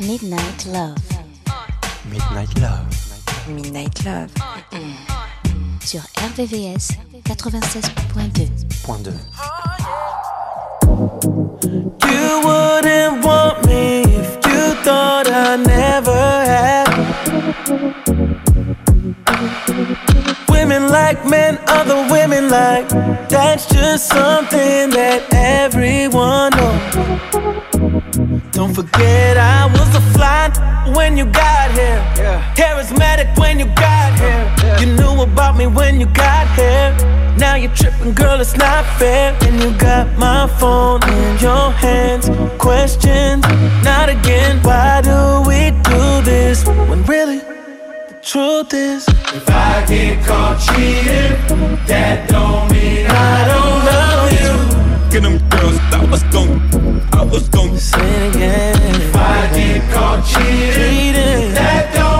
Midnight Love. Midnight Love. Midnight Love. Sur RVVS 96.2. Point 2. You wouldn't want me if you thought I never had. Like men, other women like. That's just something that everyone knows. Don't forget I was a fly when you got here. Yeah. Charismatic when you got here. You knew about me when you got here. Now you're tripping, girl, it's not fair. And you got my phone in your hands. Questions, not again. Why do we do this when really? Truth is, if I get caught cheating, that don't mean I don't love you. Get them girls, I was gon' I was gon' say it again. If I get caught cheating, that don't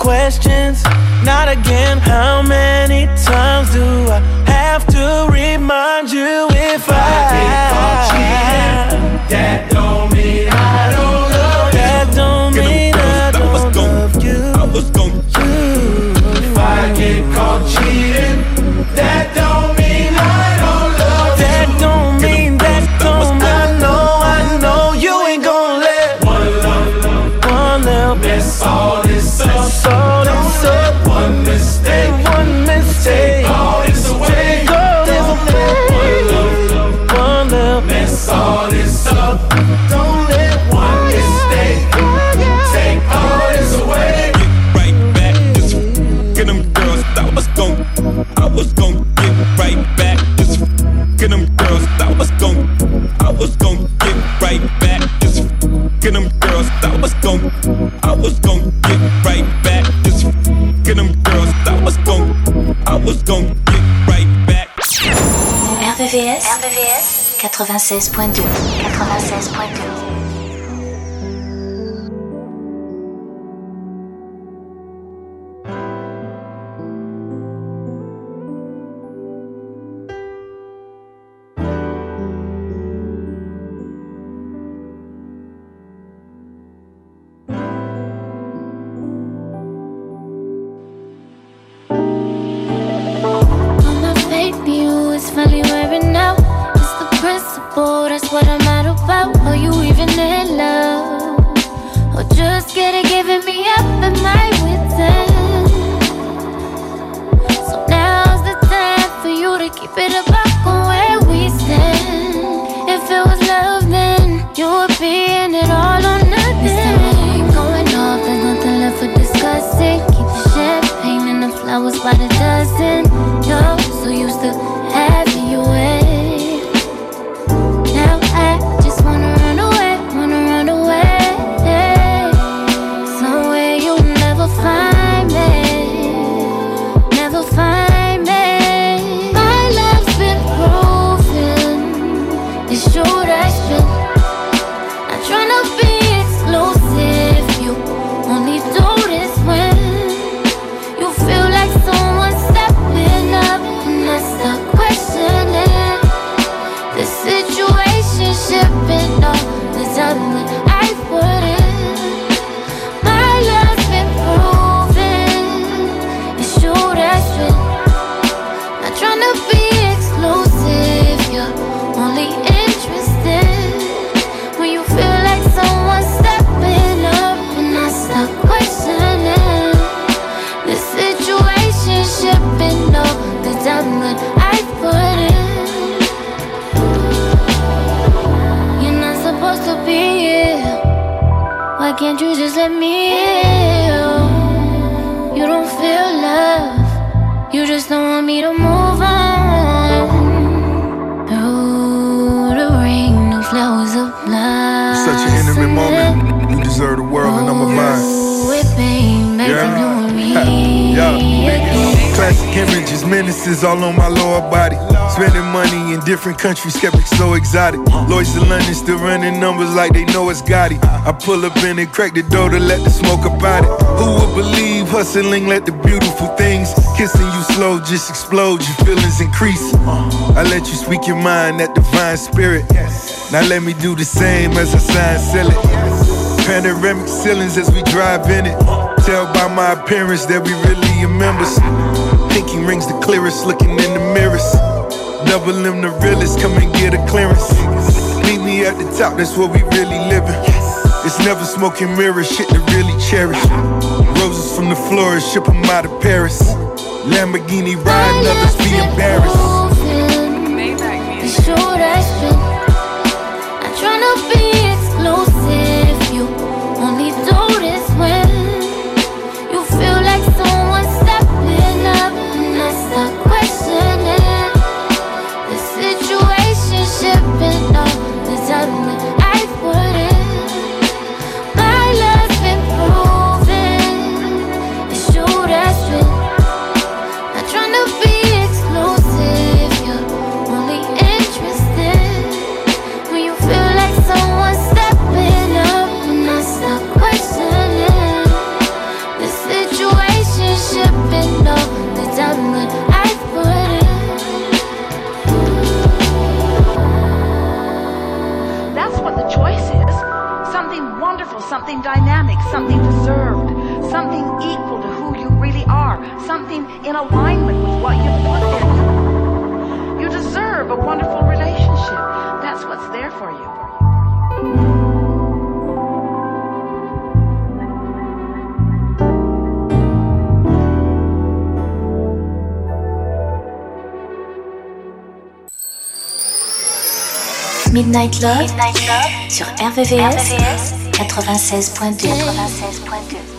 Questions, not again. How many times do I have to remind you if I, I get caught cheating? That don't mean I don't RVVS, RVVS 96.2 96.2 it about Classic images, menaces all on my lower body. Spending money in different countries, skeptics so exotic. Lloyds to London still running numbers like they know it's Gotti. I pull up in and crack the door to let the smoke about it. Who would believe hustling let the beautiful things kissing you slow just explode, your feelings increase. I let you speak your mind, that divine spirit. Now let me do the same as I sign, seal it. Panoramic ceilings as we drive in it. Tell by my appearance that we really are members. Pinky rings the clearest, looking in the mirrors. Double M the realest, come and get a clearance. Meet me at the top, that's where we really living. It's never smoking mirrors, shit to really cherish. Roses from the florist, ship 'em out of Paris. Lamborghini riding, others be embarrassed. It's true, that's true. Not trying to be exclusive. Something in alignment with what you've put there. You deserve a wonderful relationship. That's what's there for you. Midnight Love, Midnight Love sur RVVS, 96.2. 96.2.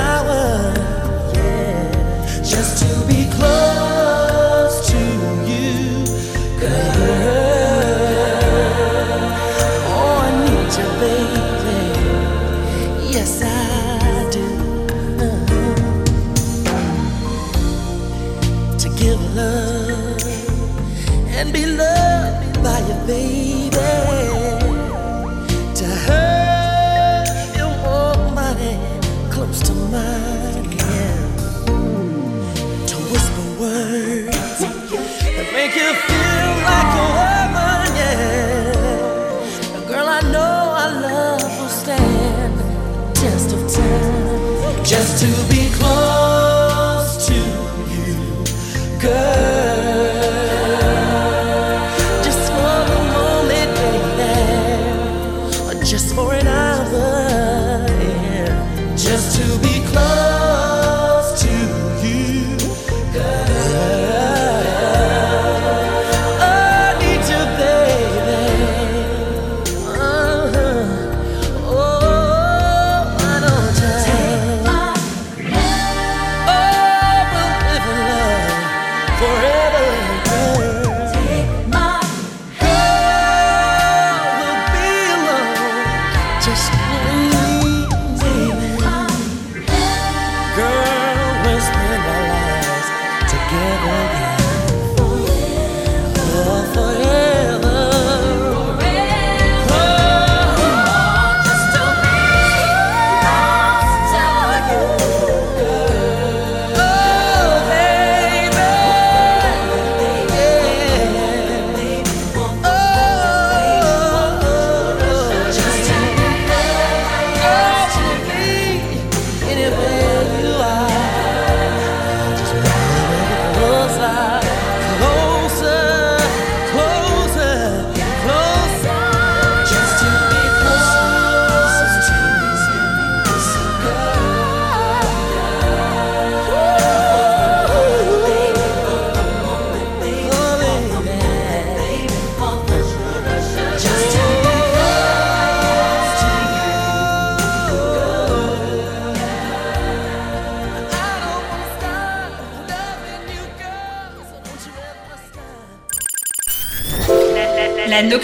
hour, yeah. Just to be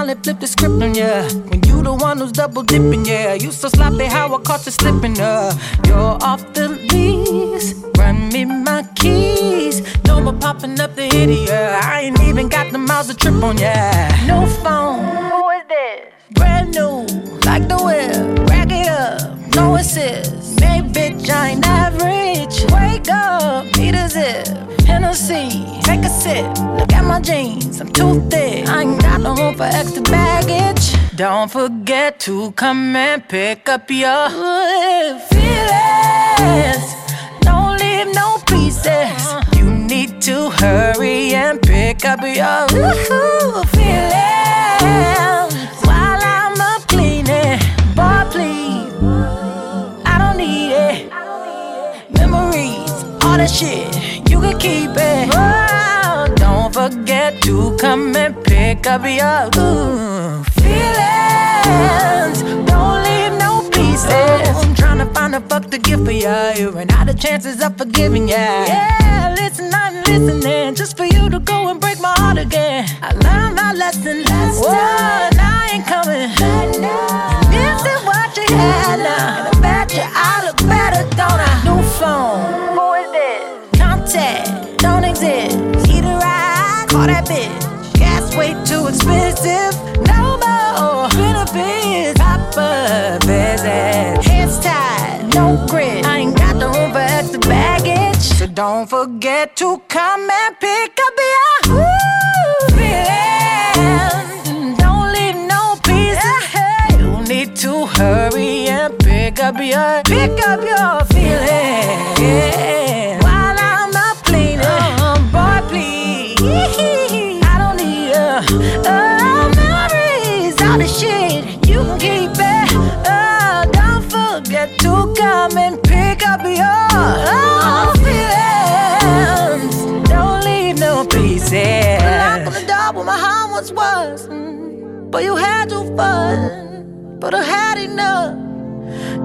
finally flipped the script on ya. When you the one who's double dipping, yeah. You so sloppy how I caught you slipping, uh. Come and pick up your feelings. Don't leave no pieces. You need to hurry and pick up your feelings while I'm up cleaning. Boy, please, I don't need it. Memories, all that shit you can keep it. To come and pick up your ooh, feelings. Don't leave no pieces. I'm trying to find a fuck to give for you. You ran out of chances of forgiving you. Yeah, listen, I'm listening just for you to go and break my heart again. I learned my lesson last time. I ain't coming. This don't forget to come and pick up your feelings. Don't leave no pieces. You need to hurry and pick up your pick up your but you had your fun, but I had enough.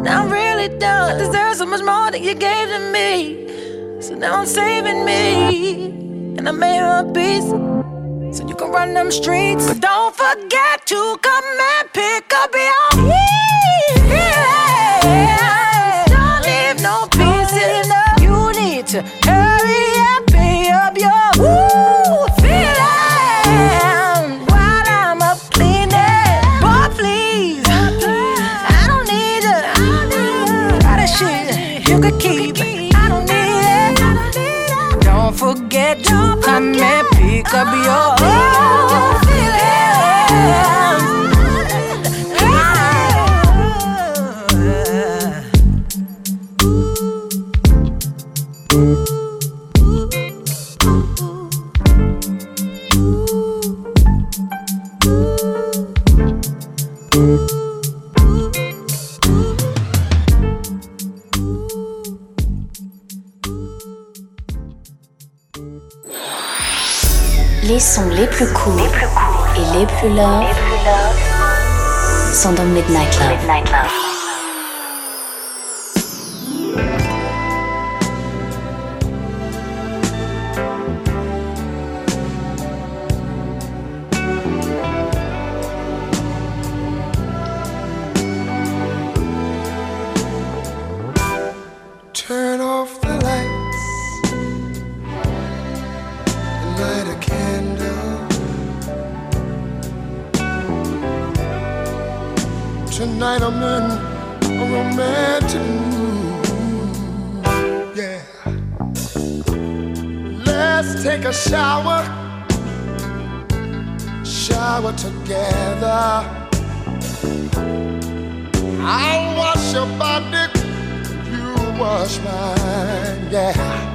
Now I'm really done. I deserve so much more than you gave to me. So now I'm saving me and I made a piece. So you can run them streets. But don't forget to come and pick up your feelings. And pick dans Midnight Love. Midnight Love. I'll wash your body, you wash mine, yeah.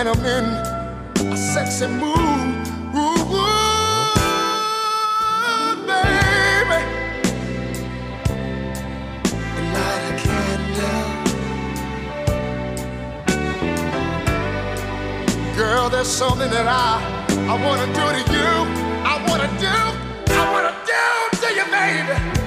Tonight I'm in a sexy mood. Ooh, ooh, baby. Light a candle. Girl, there's something that I I wanna do to you. I wanna do, I wanna do to you, baby.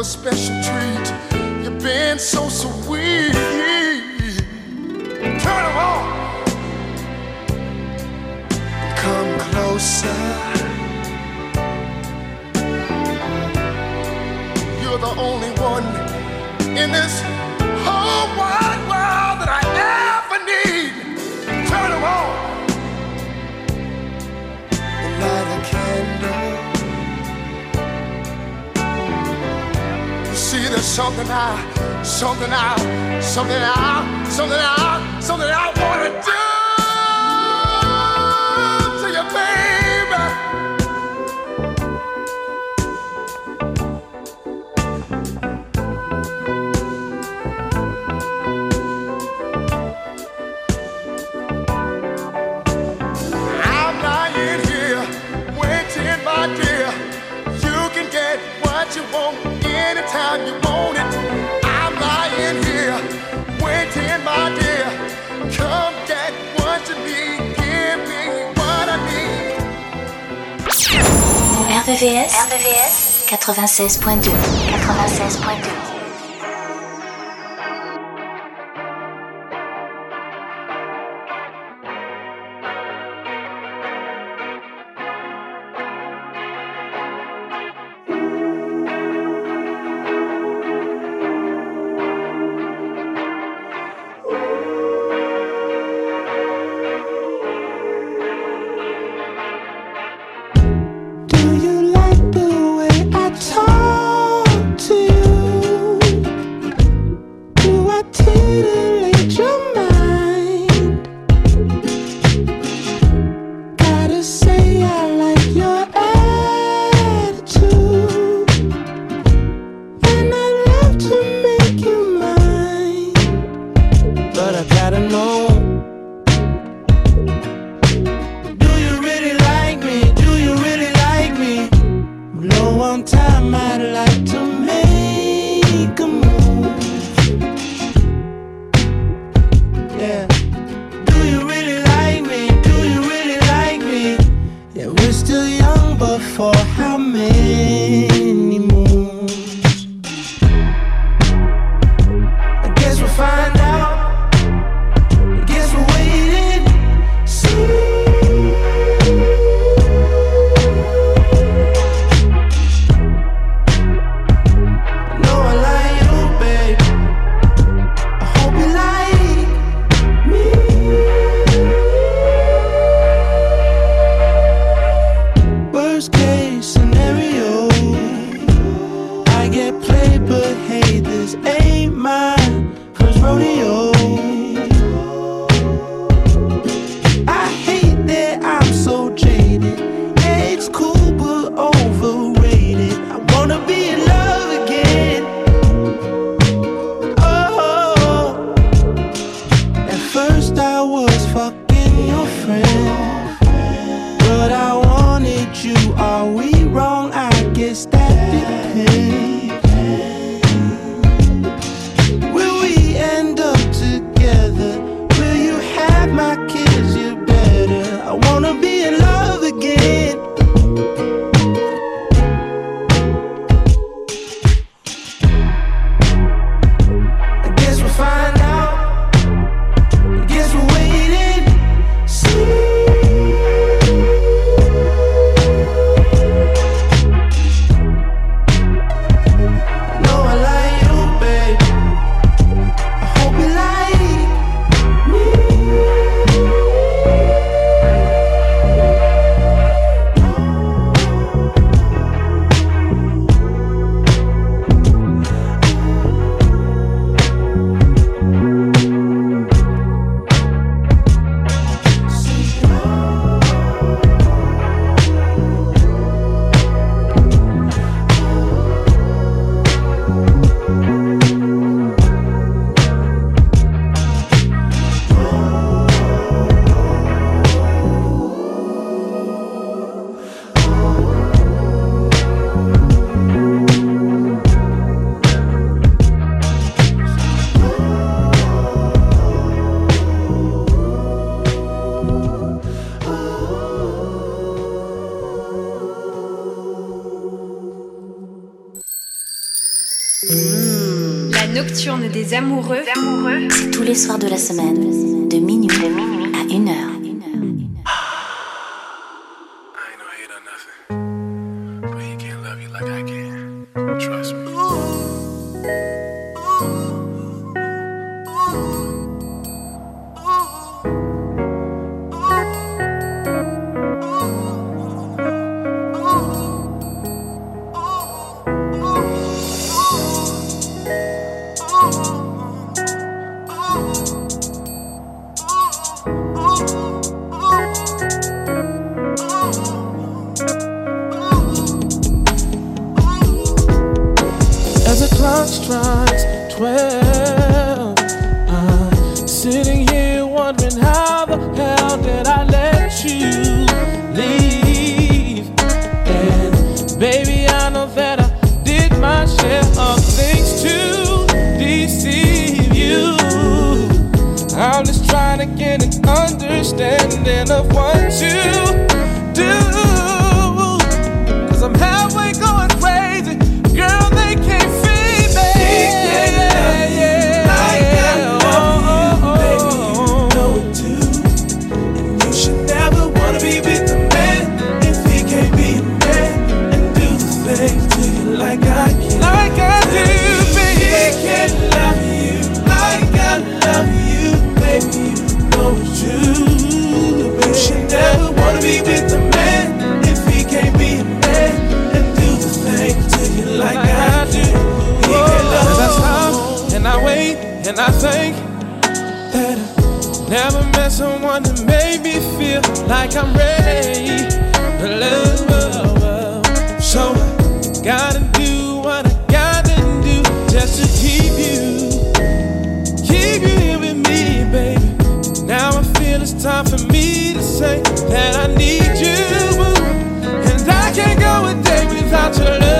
A special treat. You've been so sweet. Turn 'em on. Come closer. You're the only one in this something I, something I, something I, something I, something I wanna do you want anytime you want it. I'm lying here, waiting, my dear. Come get what you need, give me what I need. RVVS, RVVS 96.2 96.2 des amoureux. amoureux. Tous les soirs de la semaine, like I'm ready to love. So gotta do what I gotta do just to keep you, keep you here with me, baby. Now I feel it's time for me to say that I need you, and I can't go a day without your love.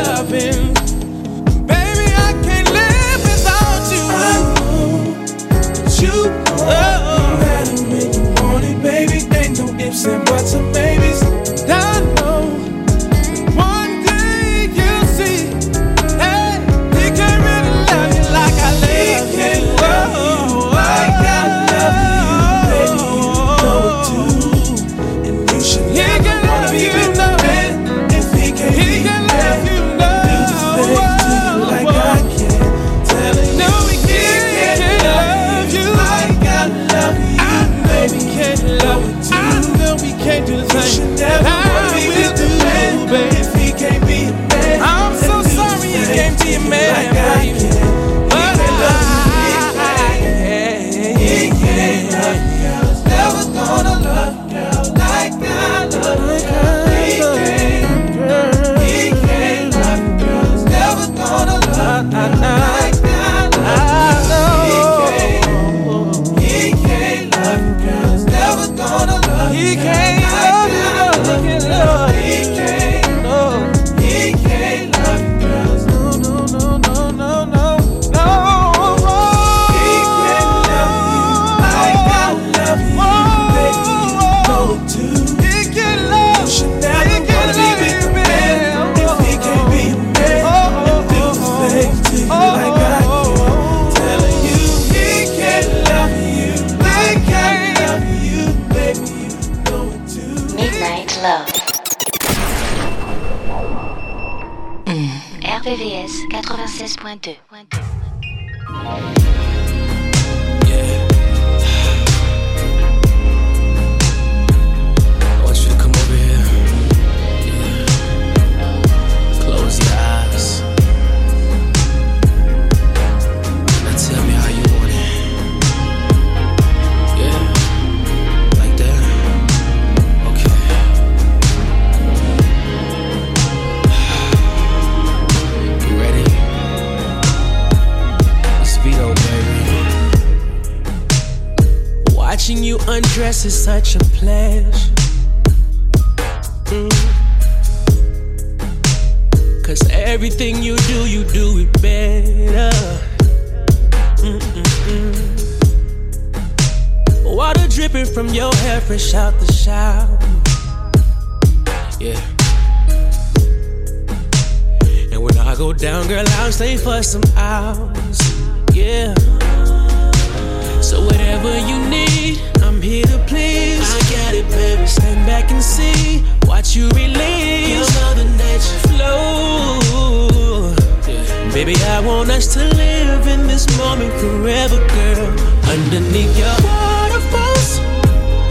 Underneath your waterfalls,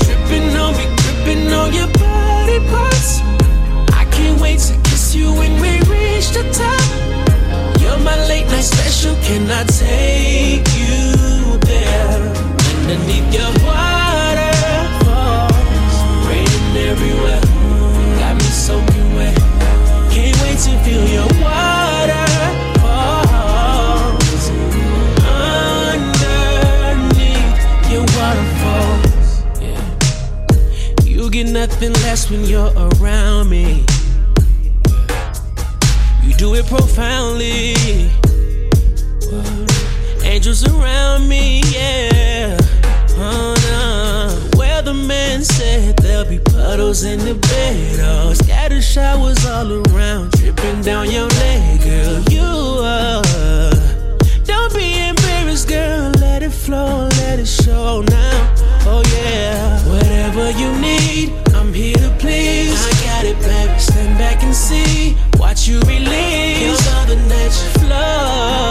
dripping on me, dripping on your body parts. I can't wait to kiss you when we reach the top. You're my late night special. Can I take nothing less when you're around me. You do it profoundly. Angels around me, yeah. Oh, no. Weatherman said there'll be puddles in the bed. Oh, scatter showers all around, dripping down your leg, girl. You are. Don't be embarrassed, girl. Let it flow, let it show now. Oh, yeah. Whatever you need, please. I got it, baby. Stand back and see. Watch you release. All the nature flow.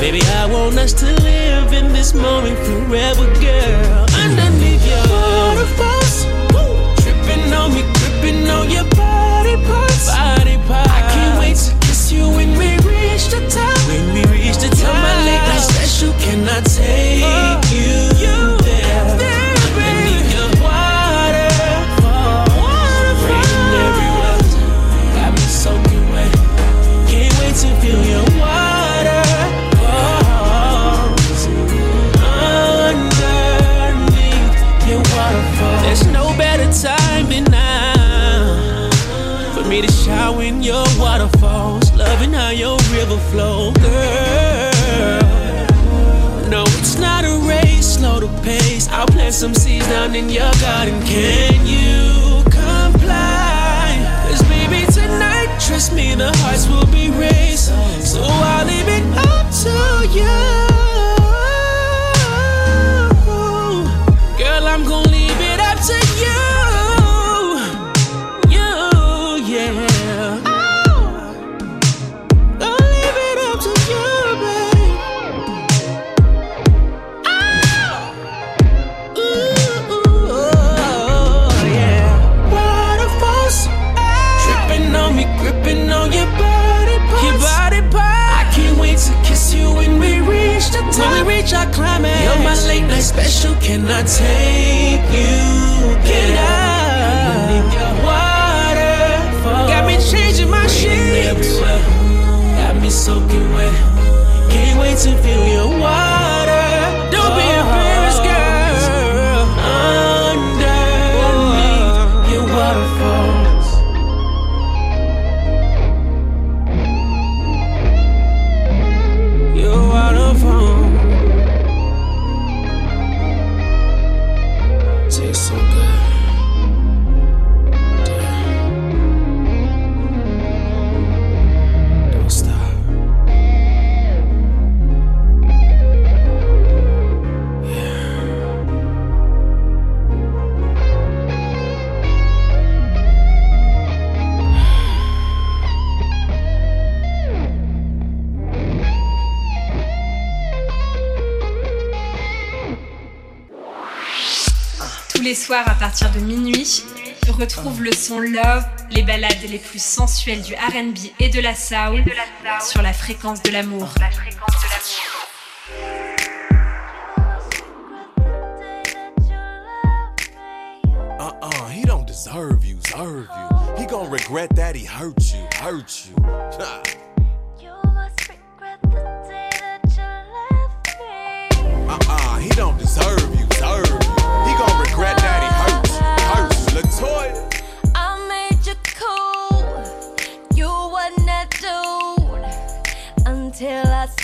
Baby, I want us to live in this moment forever, girl. Underneath your waterfalls, woo, dripping on me, dripping on your body your waterfalls, loving how your river flow, girl. No, it's not a race, slow the pace. I'll plant some seeds down in your garden. Can you comply? Cause baby, tonight, trust me, the hearts will be raised. So I'll leave it up to you. Girl, I'm gonna Can I take you? Can I? Your waterfall. Got me changing my sheets. Got me soaking wet. Can't wait to feel your water. Les soirs à partir de minuit, retrouve le son Love, les ballades les plus sensuelles du RB et de la soul sur la fréquence de l'amour. Uh-uh, he don't deserve you, deserve you. He gon' regret that he hurt you, hurt you. Ha. Uh-uh, he don't deserve you, deserve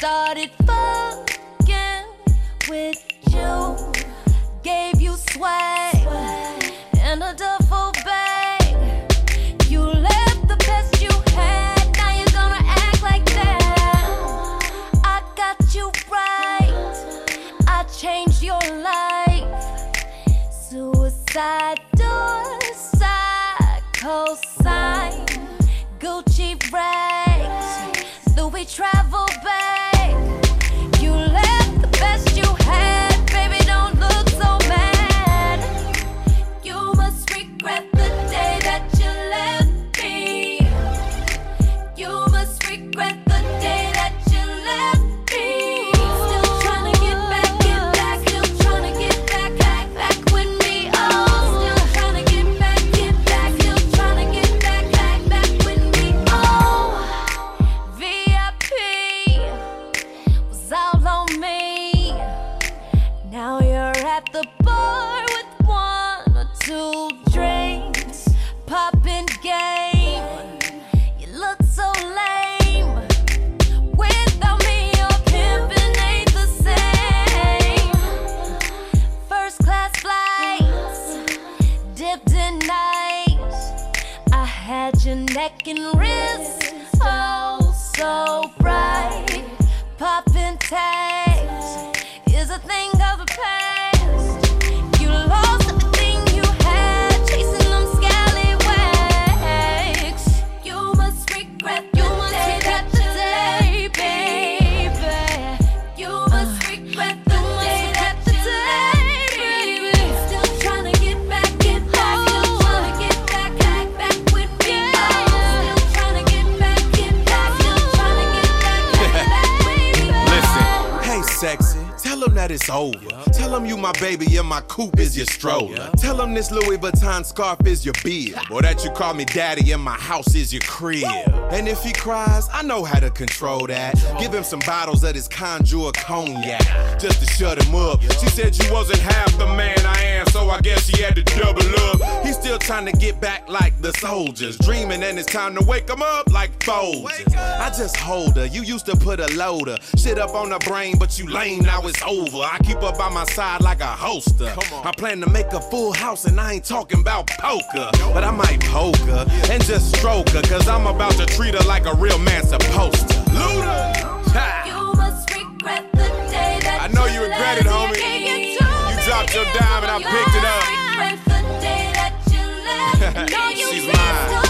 started fucking with over. Baby and my coupe is your stroller. Tell him this Louis Vuitton scarf is your bib. Or that you call me daddy and my house is your crib. And if he cries, I know how to control that. Give him some bottles of this Conjure cognac just to shut him up. She said you wasn't half the man I am, so I guess she had to double up. He's still trying to get back like the soldiers. Dreaming and it's time to wake him up like Folgers. I just hold her. You used to put a loader. Shit up on her brain, but you lame, now it's over. I keep her by my side like a holster. I plan to make a full house and I ain't talking about poker. But I might poke her and just stroke her, cause I'm about to treat her like a real man supposed to. Luda! Ha! You must regret the day that I know you regret it, homie. You dropped your dime and I picked it up. Regret the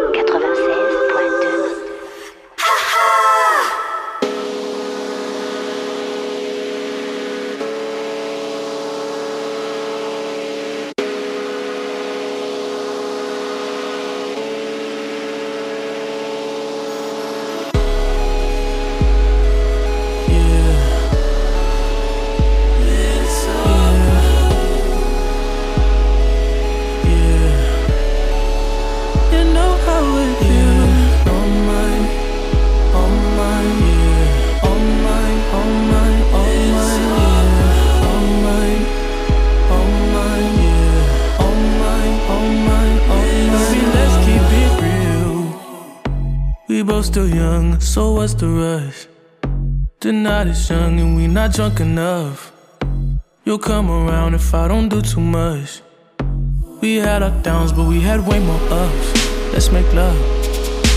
drunk enough. You'll come around if I don't do too much. We had our downs, but we had way more ups. Let's make love.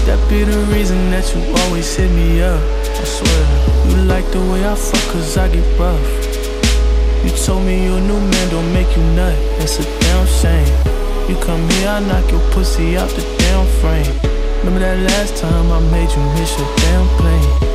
That be the reason that you always hit me up. I swear, you like the way I fuck, cause I get rough. You told me your new man don't make you nut. That's a damn shame. You come here, I knock your pussy out the damn frame. Remember that last time I made you miss your damn plane?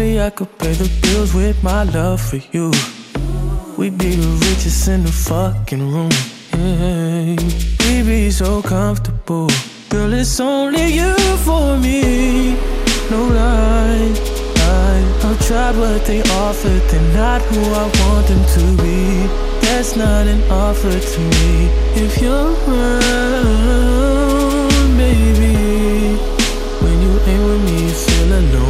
only I could pay the bills with my love for you. We'd be the richest in the fucking room. Yeah. We'd be so comfortable. Girl, it's only you for me. No lie. I've tried what they offered. They're not who I want them to be. That's not an offer to me. If you're around, baby. When you ain't with me, you feel alone.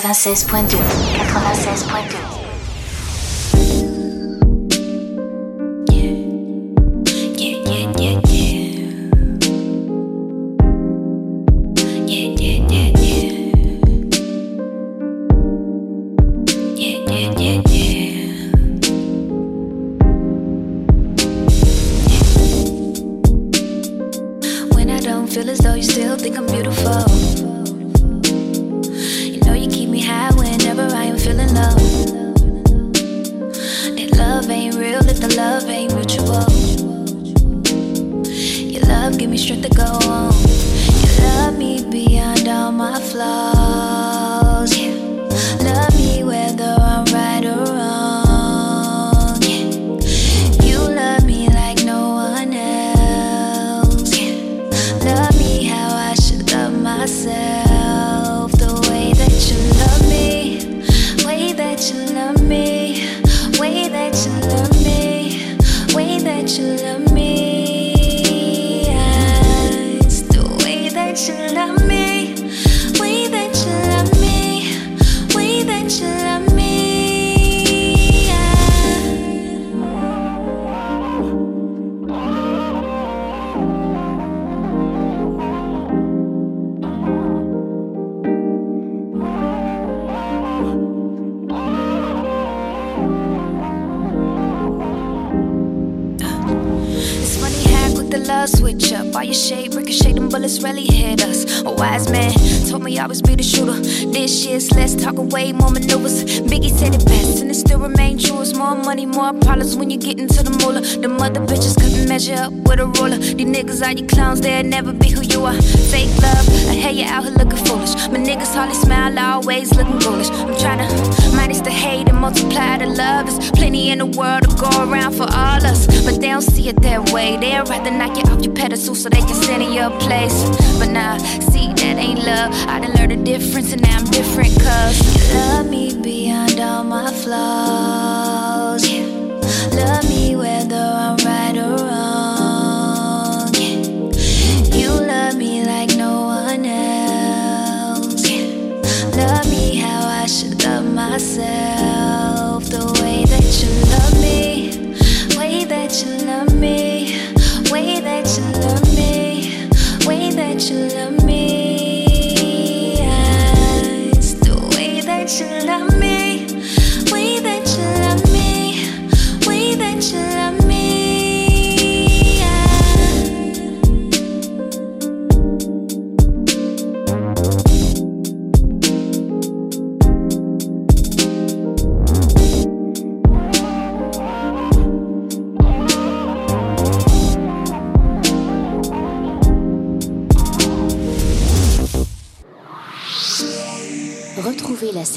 96.2 96.2 just really hit us. A wise man told me I was be the shooter. This year's less talk away, more maneuvers. Biggie said it best, and it still remains true. It's more money, more problems when you get into the moolah. The mother bitches couldn't measure up with a ruler. These niggas are your clowns, they'll never be who you are. Fake love, I hear you out here looking foolish. My niggas hardly smile, always looking foolish. I'm trying to minus the hate and multiply the love. There's plenty in the world go around for all us, but they don't see it that way. They'd rather knock you off your pedestal so they can sit in your place. But nah, see, that ain't love. I done learned a difference and now I'm different, cuz you love me beyond all my flaws. Love me whether I'm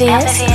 Yes.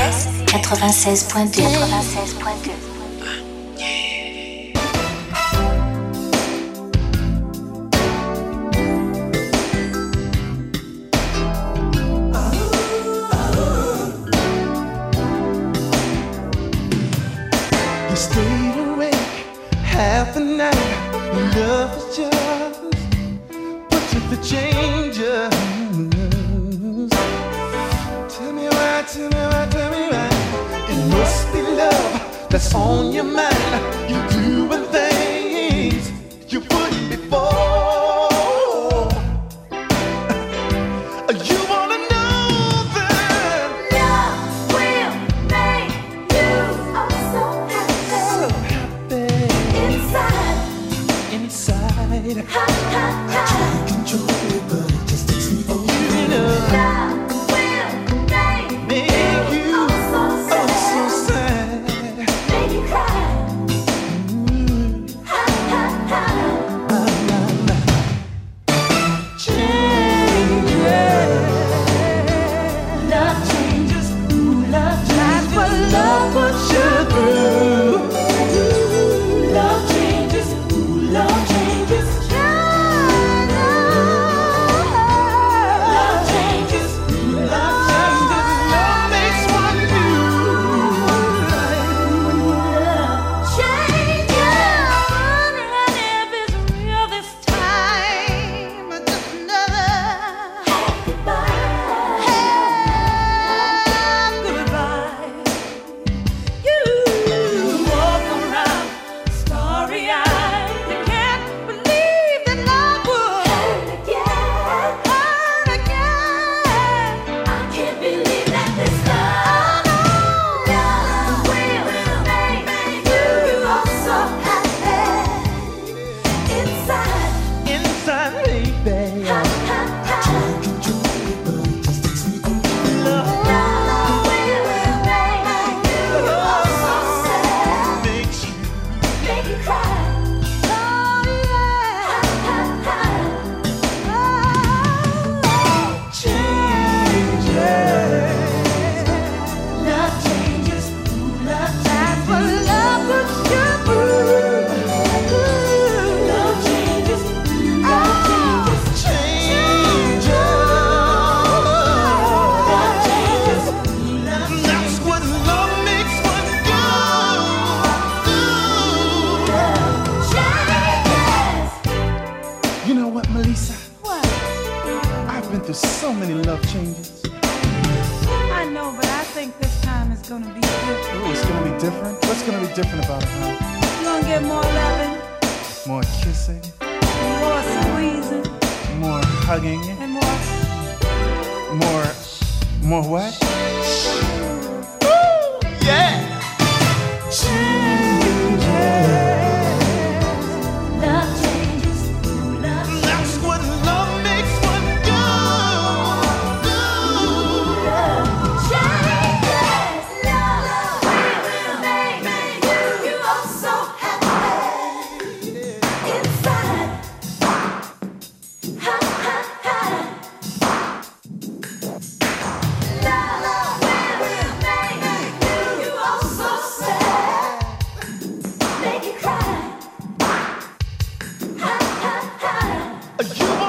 You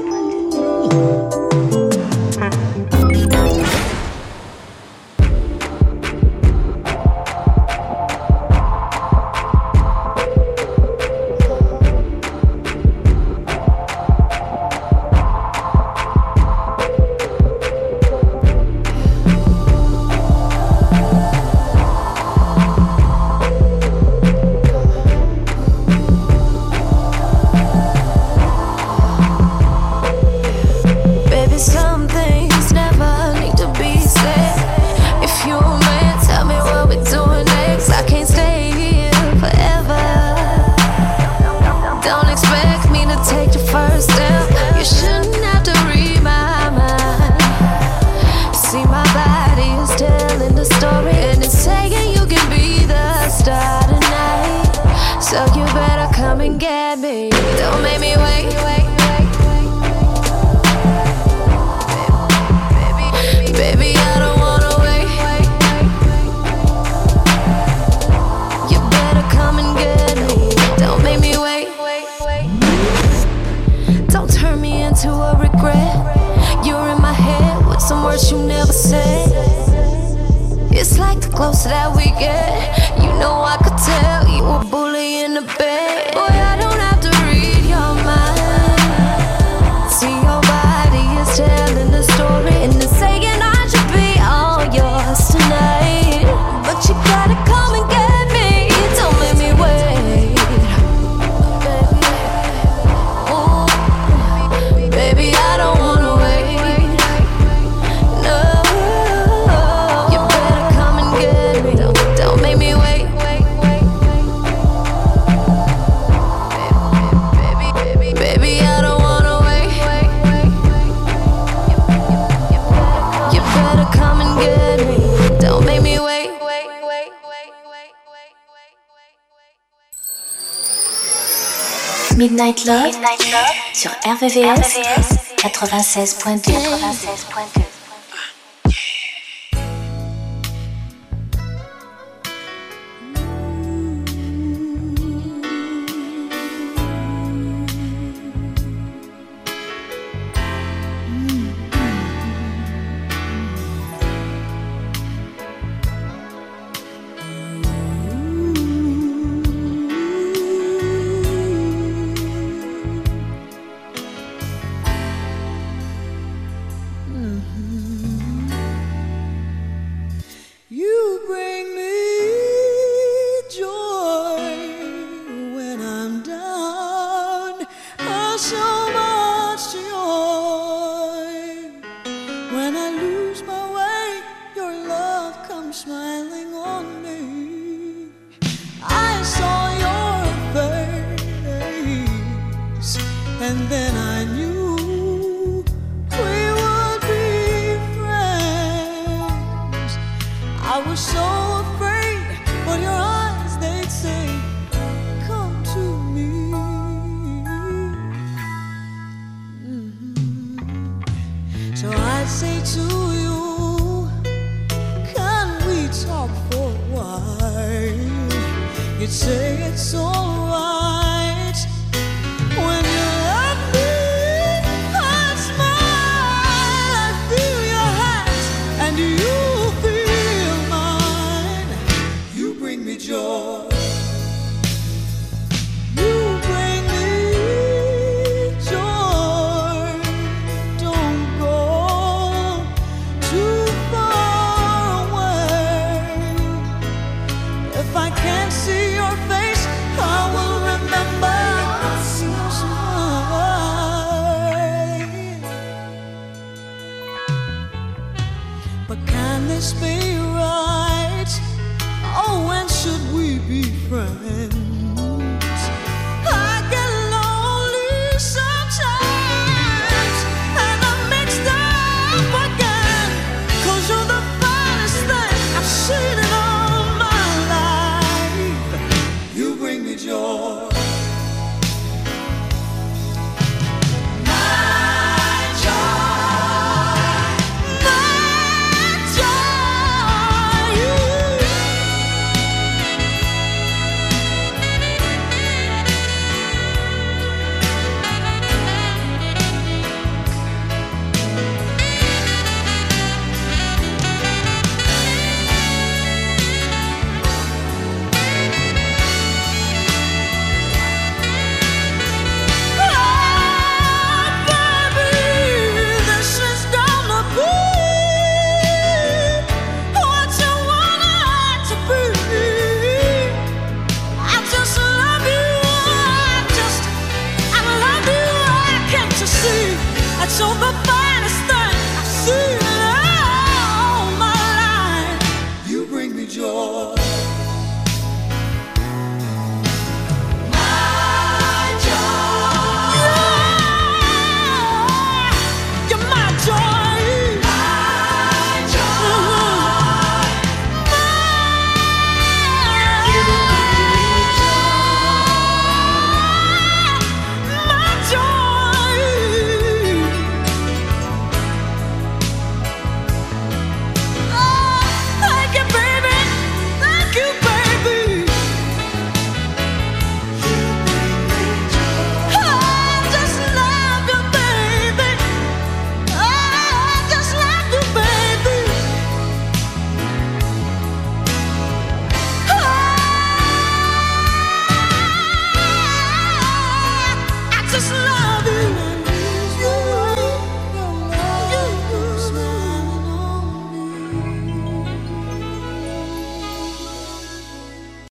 Love sur RVVS 96.2. 96.2. Oh,